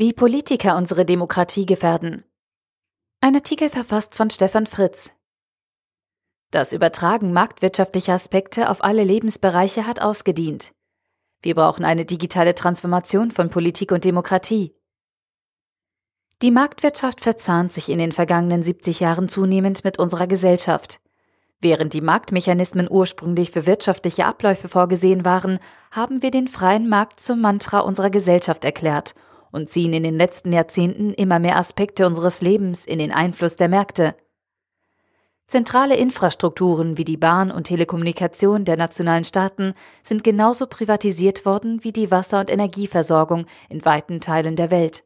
Wie Politiker unsere Demokratie gefährden. Ein Artikel verfasst von Stefan Fritz. Das Übertragen marktwirtschaftlicher Aspekte auf alle Lebensbereiche hat ausgedient. Wir brauchen eine digitale Transformation von Politik und Demokratie. Die Marktwirtschaft verzahnt sich in den vergangenen 70 Jahren zunehmend mit unserer Gesellschaft. Während die Marktmechanismen ursprünglich für wirtschaftliche Abläufe vorgesehen waren, haben wir den freien Markt zum Mantra unserer Gesellschaft erklärt und ziehen in den letzten Jahrzehnten immer mehr Aspekte unseres Lebens in den Einfluss der Märkte. Zentrale Infrastrukturen wie die Bahn und Telekommunikation der nationalen Staaten sind genauso privatisiert worden wie die Wasser- und Energieversorgung in weiten Teilen der Welt.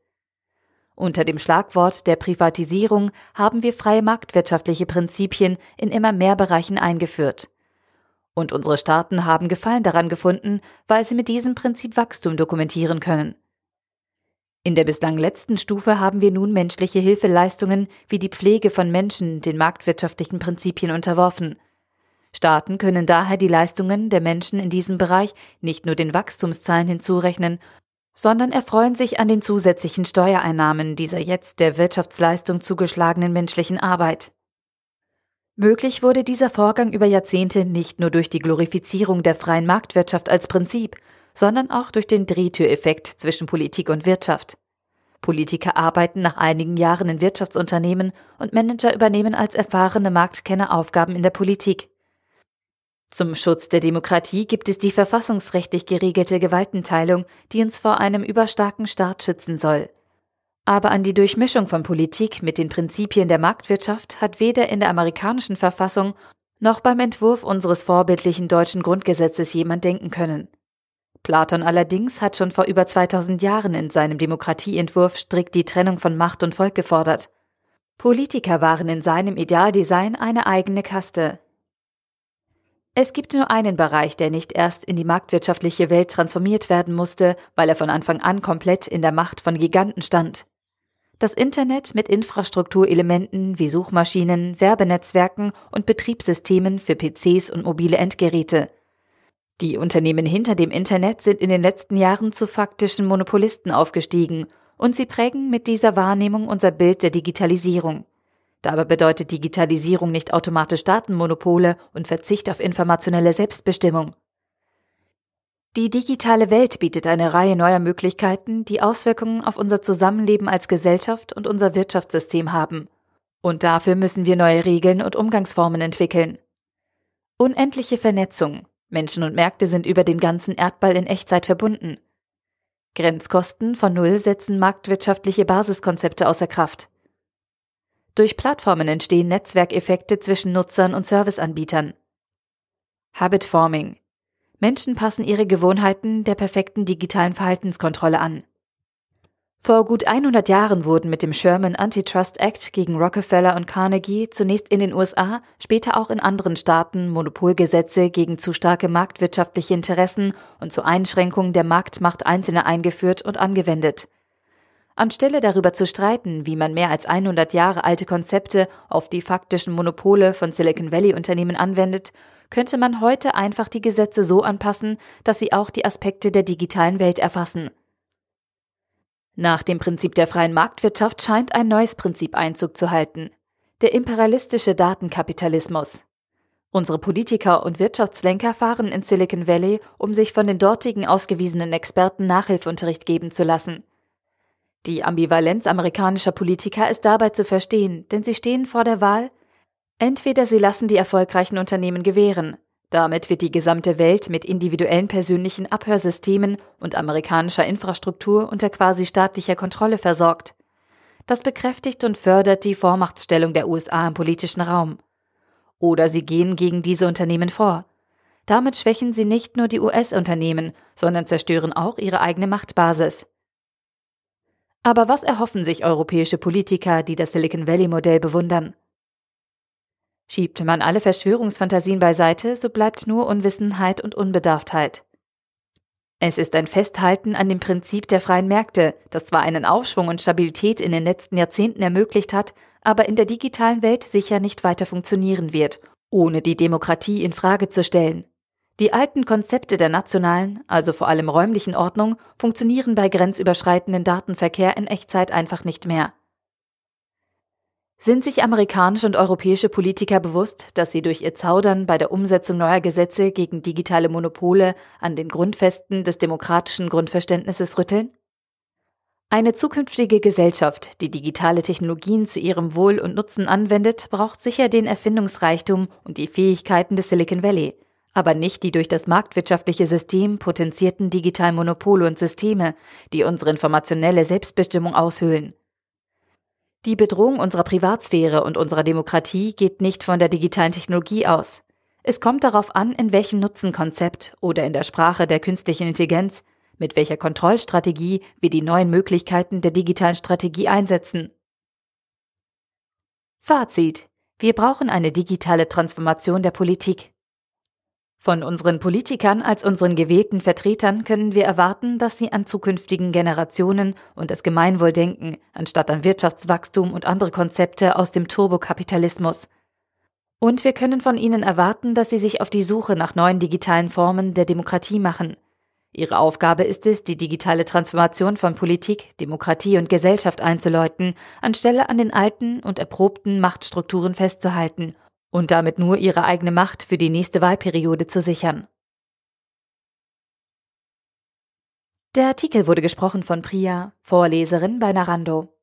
Unter dem Schlagwort der Privatisierung haben wir freie marktwirtschaftliche Prinzipien in immer mehr Bereichen eingeführt. Und unsere Staaten haben Gefallen daran gefunden, weil sie mit diesem Prinzip Wachstum dokumentieren können. In der bislang letzten Stufe haben wir nun menschliche Hilfeleistungen wie die Pflege von Menschen den marktwirtschaftlichen Prinzipien unterworfen. Staaten können daher die Leistungen der Menschen in diesem Bereich nicht nur den Wachstumszahlen hinzurechnen, sondern erfreuen sich an den zusätzlichen Steuereinnahmen dieser jetzt der Wirtschaftsleistung zugeschlagenen menschlichen Arbeit. Möglich wurde dieser Vorgang über Jahrzehnte nicht nur durch die Glorifizierung der freien Marktwirtschaft als Prinzip, sondern auch durch den Drehtüreffekt zwischen Politik und Wirtschaft. Politiker arbeiten nach einigen Jahren in Wirtschaftsunternehmen und Manager übernehmen als erfahrene Marktkenner Aufgaben in der Politik. Zum Schutz der Demokratie gibt es die verfassungsrechtlich geregelte Gewaltenteilung, die uns vor einem überstarken Staat schützen soll. Aber an die Durchmischung von Politik mit den Prinzipien der Marktwirtschaft hat weder in der amerikanischen Verfassung noch beim Entwurf unseres vorbildlichen deutschen Grundgesetzes jemand denken können. Platon allerdings hat schon vor über 2000 Jahren in seinem Demokratieentwurf strikt die Trennung von Macht und Volk gefordert. Politiker waren in seinem Idealdesign eine eigene Kaste. Es gibt nur einen Bereich, der nicht erst in die marktwirtschaftliche Welt transformiert werden musste, weil er von Anfang an komplett in der Macht von Giganten stand. Das Internet mit Infrastrukturelementen wie Suchmaschinen, Werbenetzwerken und Betriebssystemen für PCs und mobile Endgeräte – die Unternehmen hinter dem Internet sind in den letzten Jahren zu faktischen Monopolisten aufgestiegen und sie prägen mit dieser Wahrnehmung unser Bild der Digitalisierung. Dabei bedeutet Digitalisierung nicht automatisch Datenmonopole und Verzicht auf informationelle Selbstbestimmung. Die digitale Welt bietet eine Reihe neuer Möglichkeiten, die Auswirkungen auf unser Zusammenleben als Gesellschaft und unser Wirtschaftssystem haben. Und dafür müssen wir neue Regeln und Umgangsformen entwickeln. Unendliche Vernetzung, Menschen und Märkte sind über den ganzen Erdball in Echtzeit verbunden. Grenzkosten von Null setzen marktwirtschaftliche Basiskonzepte außer Kraft. Durch Plattformen entstehen Netzwerkeffekte zwischen Nutzern und Serviceanbietern. Habit Forming. Menschen passen ihre Gewohnheiten der perfekten digitalen Verhaltenskontrolle an. Vor gut 100 Jahren wurden mit dem Sherman Antitrust Act gegen Rockefeller und Carnegie zunächst in den USA, später auch in anderen Staaten Monopolgesetze gegen zu starke marktwirtschaftliche Interessen und zur Einschränkung der Marktmacht Einzelner eingeführt und angewendet. Anstelle darüber zu streiten, wie man mehr als 100 Jahre alte Konzepte auf die faktischen Monopole von Silicon Valley Unternehmen anwendet, könnte man heute einfach die Gesetze so anpassen, dass sie auch die Aspekte der digitalen Welt erfassen. Nach dem Prinzip der freien Marktwirtschaft scheint ein neues Prinzip Einzug zu halten. Der imperialistische Datenkapitalismus. Unsere Politiker und Wirtschaftslenker fahren in Silicon Valley, um sich von den dortigen ausgewiesenen Experten Nachhilfeunterricht geben zu lassen. Die Ambivalenz amerikanischer Politiker ist dabei zu verstehen, denn sie stehen vor der Wahl, entweder sie lassen die erfolgreichen Unternehmen gewähren, damit wird die gesamte Welt mit individuellen persönlichen Abhörsystemen und amerikanischer Infrastruktur unter quasi staatlicher Kontrolle versorgt. Das bekräftigt und fördert die Vormachtstellung der USA im politischen Raum. Oder sie gehen gegen diese Unternehmen vor. Damit schwächen sie nicht nur die US-Unternehmen, sondern zerstören auch ihre eigene Machtbasis. Aber was erhoffen sich europäische Politiker, die das Silicon Valley-Modell bewundern? Schiebt man alle Verschwörungsfantasien beiseite, so bleibt nur Unwissenheit und Unbedarftheit. Es ist ein Festhalten an dem Prinzip der freien Märkte, das zwar einen Aufschwung und Stabilität in den letzten Jahrzehnten ermöglicht hat, aber in der digitalen Welt sicher nicht weiter funktionieren wird, ohne die Demokratie in Frage zu stellen. Die alten Konzepte der nationalen, also vor allem räumlichen Ordnung, funktionieren bei grenzüberschreitenden Datenverkehr in Echtzeit einfach nicht mehr. Sind sich amerikanische und europäische Politiker bewusst, dass sie durch ihr Zaudern bei der Umsetzung neuer Gesetze gegen digitale Monopole an den Grundfesten des demokratischen Grundverständnisses rütteln? Eine zukünftige Gesellschaft, die digitale Technologien zu ihrem Wohl und Nutzen anwendet, braucht sicher den Erfindungsreichtum und die Fähigkeiten des Silicon Valley, aber nicht die durch das marktwirtschaftliche System potenzierten digitalen Monopole und Systeme, die unsere informationelle Selbstbestimmung aushöhlen. Die Bedrohung unserer Privatsphäre und unserer Demokratie geht nicht von der digitalen Technologie aus. Es kommt darauf an, in welchem Nutzenkonzept oder in der Sprache der künstlichen Intelligenz, mit welcher Kontrollstrategie wir die neuen Möglichkeiten der digitalen Strategie einsetzen. Fazit. Wir brauchen eine digitale Transformation der Politik. Von unseren Politikern als unseren gewählten Vertretern können wir erwarten, dass sie an zukünftigen Generationen und das Gemeinwohl denken, anstatt an Wirtschaftswachstum und andere Konzepte aus dem Turbokapitalismus. Und wir können von ihnen erwarten, dass sie sich auf die Suche nach neuen digitalen Formen der Demokratie machen. Ihre Aufgabe ist es, die digitale Transformation von Politik, Demokratie und Gesellschaft einzuläuten, anstelle an den alten und erprobten Machtstrukturen festzuhalten und damit nur ihre eigene Macht für die nächste Wahlperiode zu sichern. Der Artikel wurde gesprochen von Priya, Vorleserin bei Narando.